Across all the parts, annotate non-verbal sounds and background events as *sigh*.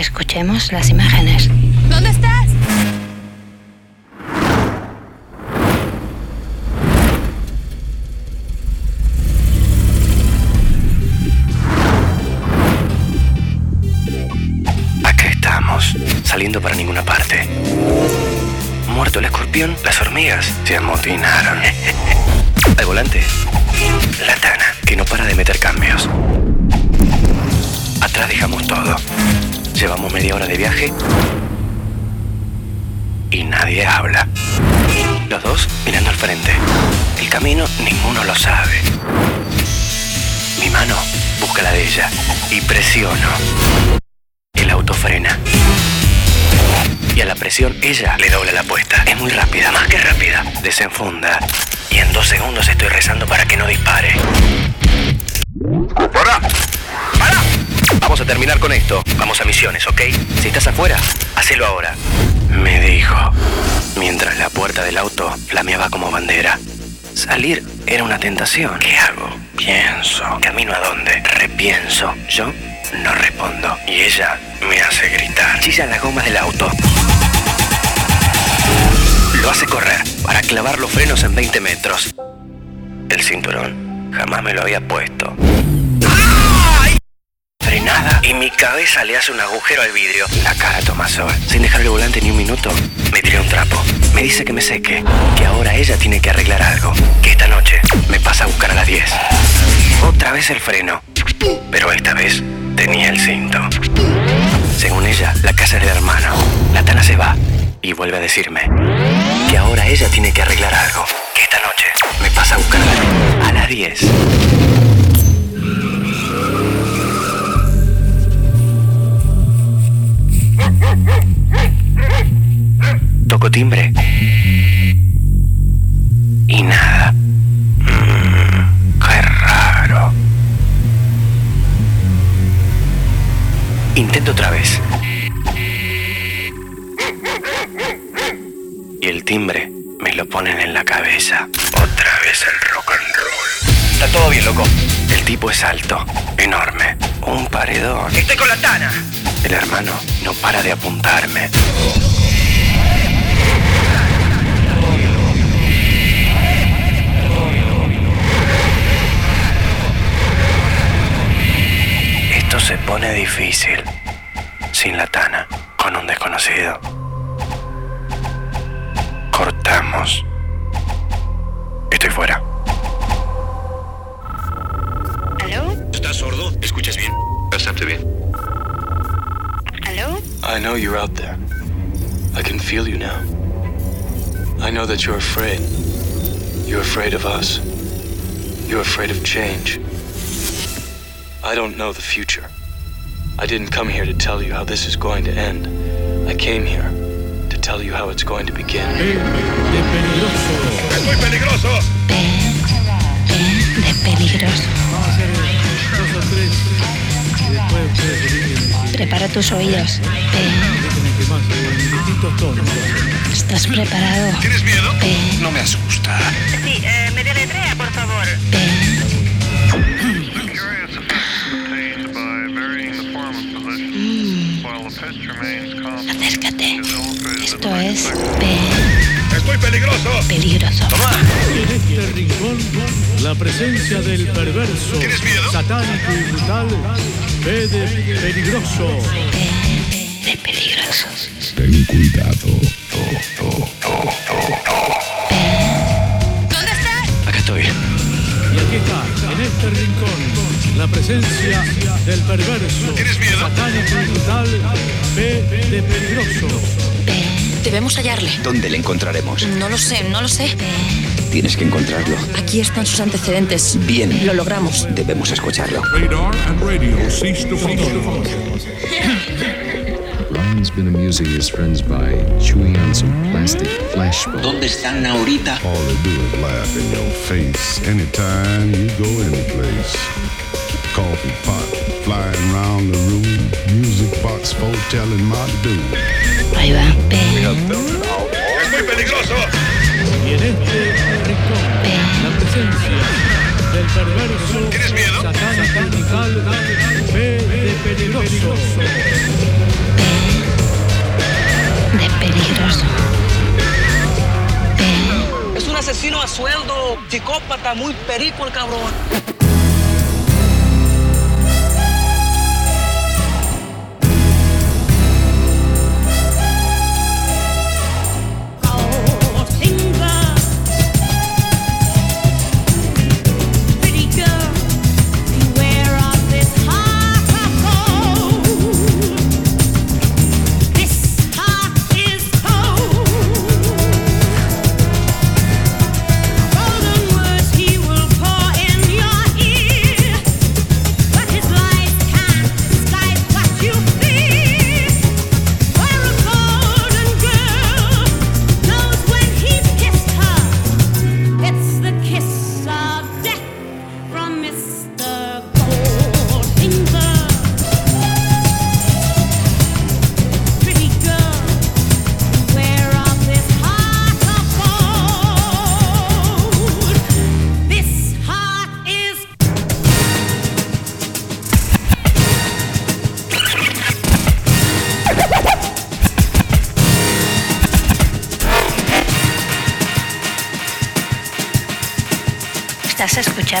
Escuchemos las imágenes. ¿Dónde estás? Acá estamos, saliendo para ninguna parte. Muerto el escorpión, las hormigas se amotinaron. *laughs* Al volante, la tana, que no para de meter cambios. Llevamos media hora de viaje y nadie habla. Los dos mirando al frente. El camino ninguno lo sabe. Mi mano busca la de ella y presiono. El auto frena. Y a la presión ella le dobla la apuesta. Es muy rápida, más que rápida. Desenfunda. Y en dos segundos estoy terminar con esto. Vamos a misiones, ¿ok? Si estás afuera, hacelo ahora. Me dijo, mientras la puerta del auto flameaba como bandera. Salir era una tentación. ¿Qué hago? Pienso. ¿Camino a dónde? Repienso. Yo no respondo. Y ella me hace gritar. Chilla las gomas del auto. Lo hace correr para clavar los frenos en 20 metros. El cinturón jamás me lo había puesto. Y mi cabeza le hace un agujero al vidrio. La cara toma sol. Sin dejar el volante ni un minuto, me tiré un trapo. Me dice que me seque, que ahora ella tiene que arreglar algo. Que esta noche me pasa a buscar a las 10. Otra vez el freno. Pero esta vez tenía el cinto. Según ella, la casa es del hermano. La tana se va y vuelve a decirme que ahora ella tiene que arreglar algo. Que esta noche me pasa a buscar a las 10. Está todo bien, loco. El tipo es alto, enorme, un paredón. ¡Estoy con la tana! El hermano no para de apuntarme. Esto se pone difícil. Sin la tana, con un desconocido. Cortamos. Estoy fuera. I know you're out there. I can feel you now. I know that you're afraid. You're afraid of us. You're afraid of change. I don't know the future. I didn't come here to tell you how this is going to end. I came here to tell you how it's going to begin. de peligroso. ¡Estoy peligroso! De peligroso. Prepara tus oídos. eh. ¿Estás preparado? ¿Tienes miedo? Eh. No me asusta. Sí, eh, me deletrea, por favor. Constant Acércate. Esto es. ¡Estoy peligroso! peligroso. En este rincón, la presencia del perverso, ¿Tienes miedo? satánico y brutal, ve de peligroso. De peligroso. Ten cuidado. ¿Dónde estás? Acá estoy. Y aquí está, en este rincón, la presencia del perverso, satánico y brutal, ve de peligroso. Debemos hallarle. ¿Dónde le encontraremos? No lo sé, no lo sé. Tienes que encontrarlo. Aquí están sus antecedentes. Bien. Lo logramos. Debemos escucharlo. Radar and radio cease to. Ryan's been amusing his friends by chewing on some plastic flashbulbs. ¿Dónde están ahorita? All they do is laugh in your face anytime you go any place. Coffee pot flying round the room. Music box foretelling my doom. Ahí va. Es muy peligroso. Y en este rincón, la presencia del perverso. ¿Tienes miedo? Satanical, P de peligroso. P de peligroso. P. Es un asesino a sueldo, psicópata, muy perico el cabrón.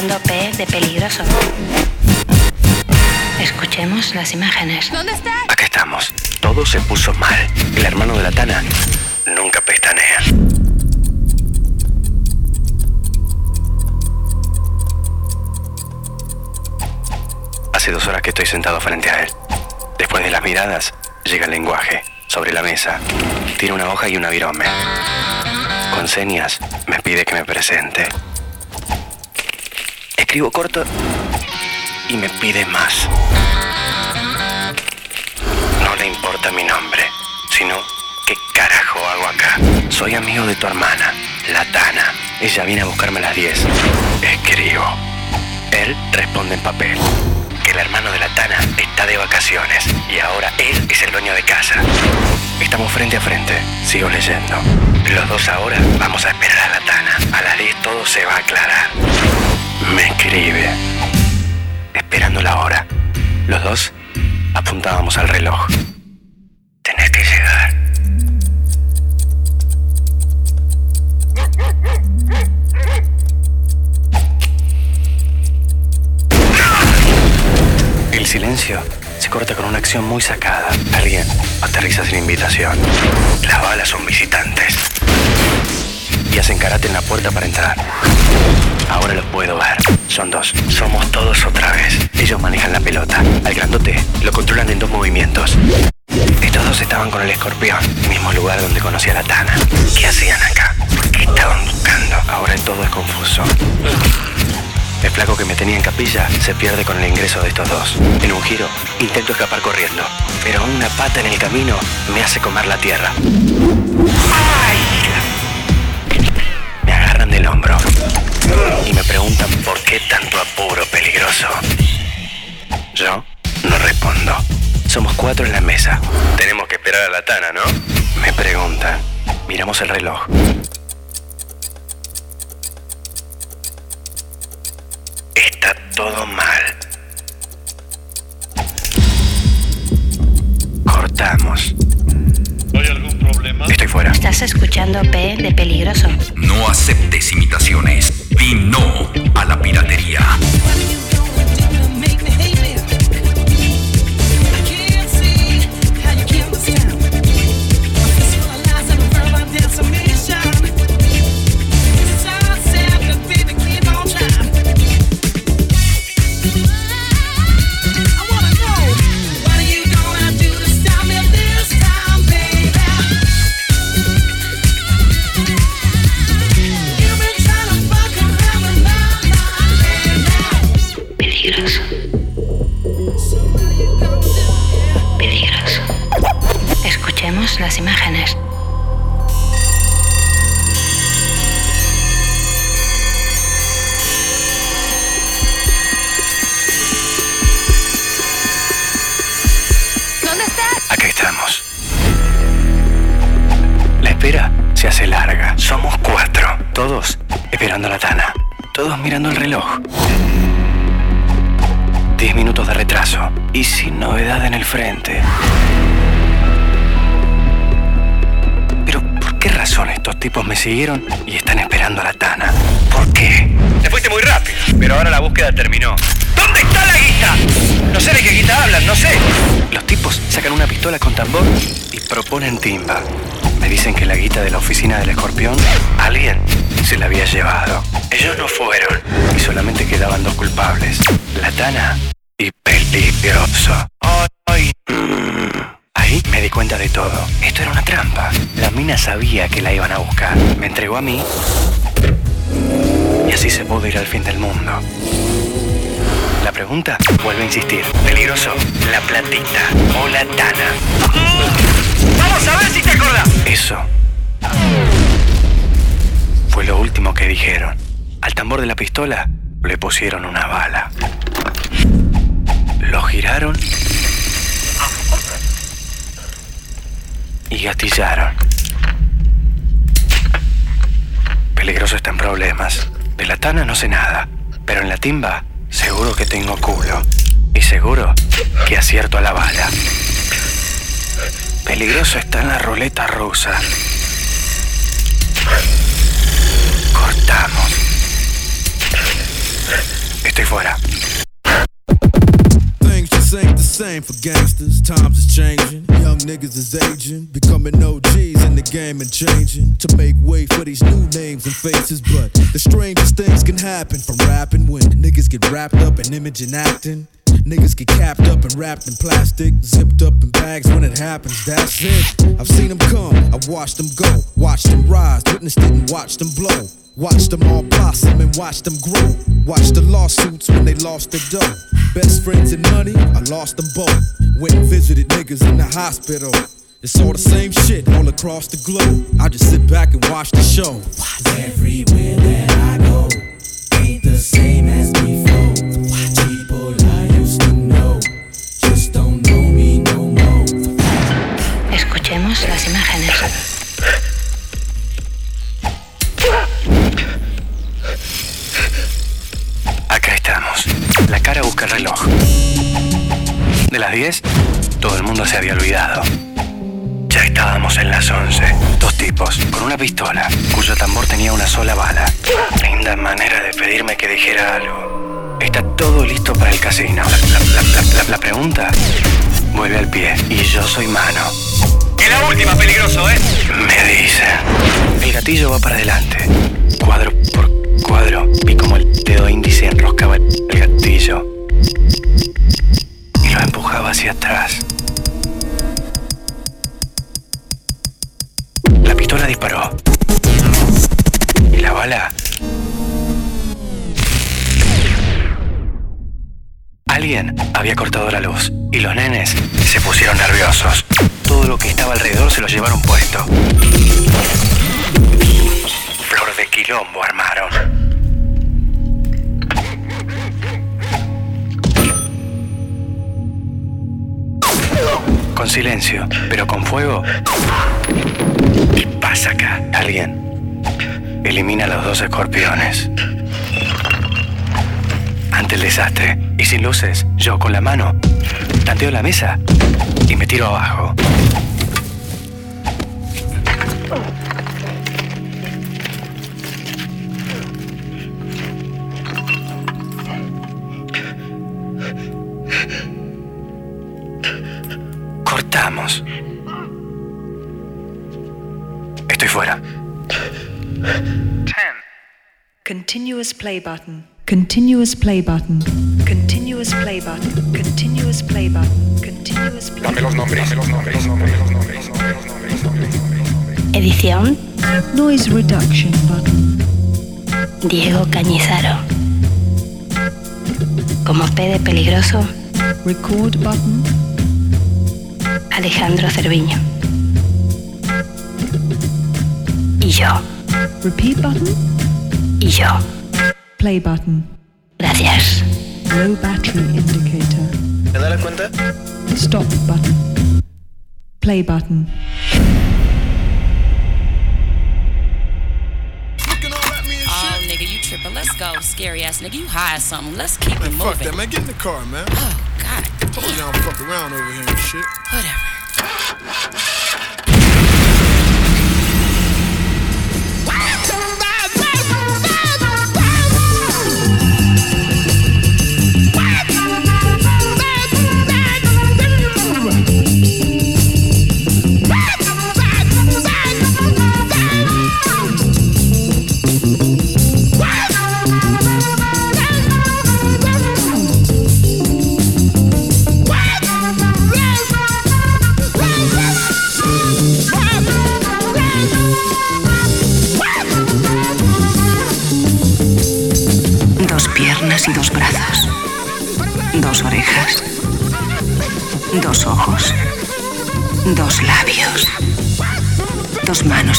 Escuchando P de peligroso. Escuchemos las imágenes. ¿Dónde estás? Acá estamos. Todo se puso mal. El hermano de la Tana nunca pestanea. Hace dos horas que estoy sentado frente a él. Después de las miradas, llega el lenguaje. Sobre la mesa, tiene una hoja y una virome. Con señas, me pide que me presente. Escribo corto y me pide más. No le importa mi nombre, sino qué carajo hago acá. Soy amigo de tu hermana, la Tana. Ella viene a buscarme a las 10. Escribo. Él responde en papel. Que el hermano de la Tana está de vacaciones y ahora él es el dueño de casa. Estamos frente a frente. Sigo leyendo. Los dos ahora vamos a esperar a la Tana. A las 10 todo se va a aclarar. Me escribe. Esperando la hora. Los dos apuntábamos al reloj. Tenés que llegar. El silencio se corta con una acción muy sacada. Alguien aterriza sin invitación. Las balas son visitantes. Y hacen karate en la puerta para entrar. Ahora los puedo ver. Son dos. Somos todos otra vez. Ellos manejan la pelota. Al grandote lo controlan en dos movimientos. Estos dos estaban con el escorpión, mismo lugar donde conocí a la Tana. ¿Qué hacían acá? ¿Qué estaban buscando? Ahora todo es confuso. El flaco que me tenía en capilla se pierde con el ingreso de estos dos. En un giro, intento escapar corriendo, pero una pata en el camino me hace comer la tierra. Del hombro y me preguntan por qué tanto apuro peligroso. Yo no respondo. Somos cuatro en la mesa. Tenemos que esperar a la Tana, ¿no? Me preguntan. Miramos el reloj. Está todo mal. Cortamos. Estoy fuera. Estás escuchando P de peligroso. No aceptes imitaciones. Di no a la piratería. Peligroso. Peligroso. Escuchemos las imágenes. ¿Dónde estás? Acá estamos. La espera se hace larga. Somos cuatro. Todos esperando a la Tana. Todos mirando el reloj. Y sin novedad en el frente. Pero, ¿por qué razón estos tipos me siguieron y están esperando? esperando a la Tana. ¿Por qué? Te fuiste muy rápido, pero ahora la búsqueda terminó. ¿Dónde está la guita? No sé de qué guita hablan, no sé. Los tipos sacan una pistola con tambor y proponen timba. Me dicen que la guita de la oficina del escorpión, alguien se la había llevado. Ellos no fueron y solamente quedaban dos culpables. La Tana y Peligroso. Mm. Ahí me di cuenta de todo. Esto era una trampa. La mina sabía que la iban a buscar. Me entregó a mí. Y así se pudo ir al fin del mundo. La pregunta vuelve a insistir. Peligroso, la platita o la tana. ¡Vamos a ver si te acordás! Eso fue lo último que dijeron. Al tambor de la pistola le pusieron una bala. Y gatillaron. Peligroso está en problemas. De la tana no sé nada, pero en la timba seguro que tengo culo. Y seguro que acierto a la bala. Peligroso está en la ruleta rusa. Cortamos. Estoy fuera. Same for gangsters. Times is changing. Young niggas is aging. Becoming OGs in the game and changing. To make way for these new names and faces. But the strangest things can happen from rapping when niggas get wrapped up in image and acting. Niggas get capped up and wrapped in plastic, zipped up in bags when it happens, that's it. I've seen them come, I've watched them go, watched them rise, witnessed it and watched them blow. Watched them all blossom and watched them grow. Watched the lawsuits when they lost their dough. Best friends and money, I lost them both. Went and visited niggas in the hospital. It's all the same shit all across the globe. I just sit back and watch the show. Everywhere that I go, ain't the same as before. People I used to know just don't know me no more. Escuchemos las imágenes. La cara busca el reloj. De las 10, todo el mundo se había olvidado. Ya estábamos en las 11. Dos tipos, con una pistola, cuyo tambor tenía una sola bala. Linda manera de pedirme que dijera algo. Está todo listo para el casino. La, la- la- la- la- la pregunta vuelve al pie. Y yo soy mano. Es la última, peligroso, ¿eh? Me dicen. El gatillo va para adelante. Cuadro por cuadro. Vi como el dedo índice enroscaba el gatillo. Y lo empujaba hacia atrás. La pistola disparó. Y la bala. Alguien había cortado la luz y los nenes se pusieron nerviosos. Todo lo que estaba alrededor se lo llevaron puesto. Flor de quilombo armaron. Con silencio, pero con fuego. ¿Qué pasa acá? Alguien elimina a los dos escorpiones. Ante el desastre y sin luces, yo con la mano tanteo la mesa y me tiro abajo. Cortamos. Estoy fuera. Continuous play button. Continuous play button. Continuous play button. Continuous play button. Continuous play Dame los nombres, dame los nombres, los los nombres, los nombres, los nombres, los nombres, los nombres. Edición Noise reduction button. Diego Cañizaro. Como P de peligroso, Record button. Alejandro Cerviño. Y yo. Repeat button. Y yo. Play button. Gracias. Low battery indicator. ¿Te das cuenta? Stop button. Play button. Oh, nigga, you tripping. Let's go, scary ass nigga. You high or something. Let's keep it Fuck that, man. Get in the car, man. Oh, God. Told you I don't fuck around over here and shit. Whatever.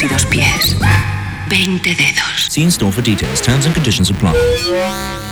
Manos y dos pies. Veinte dedos. See in store for details. Terms and conditions apply.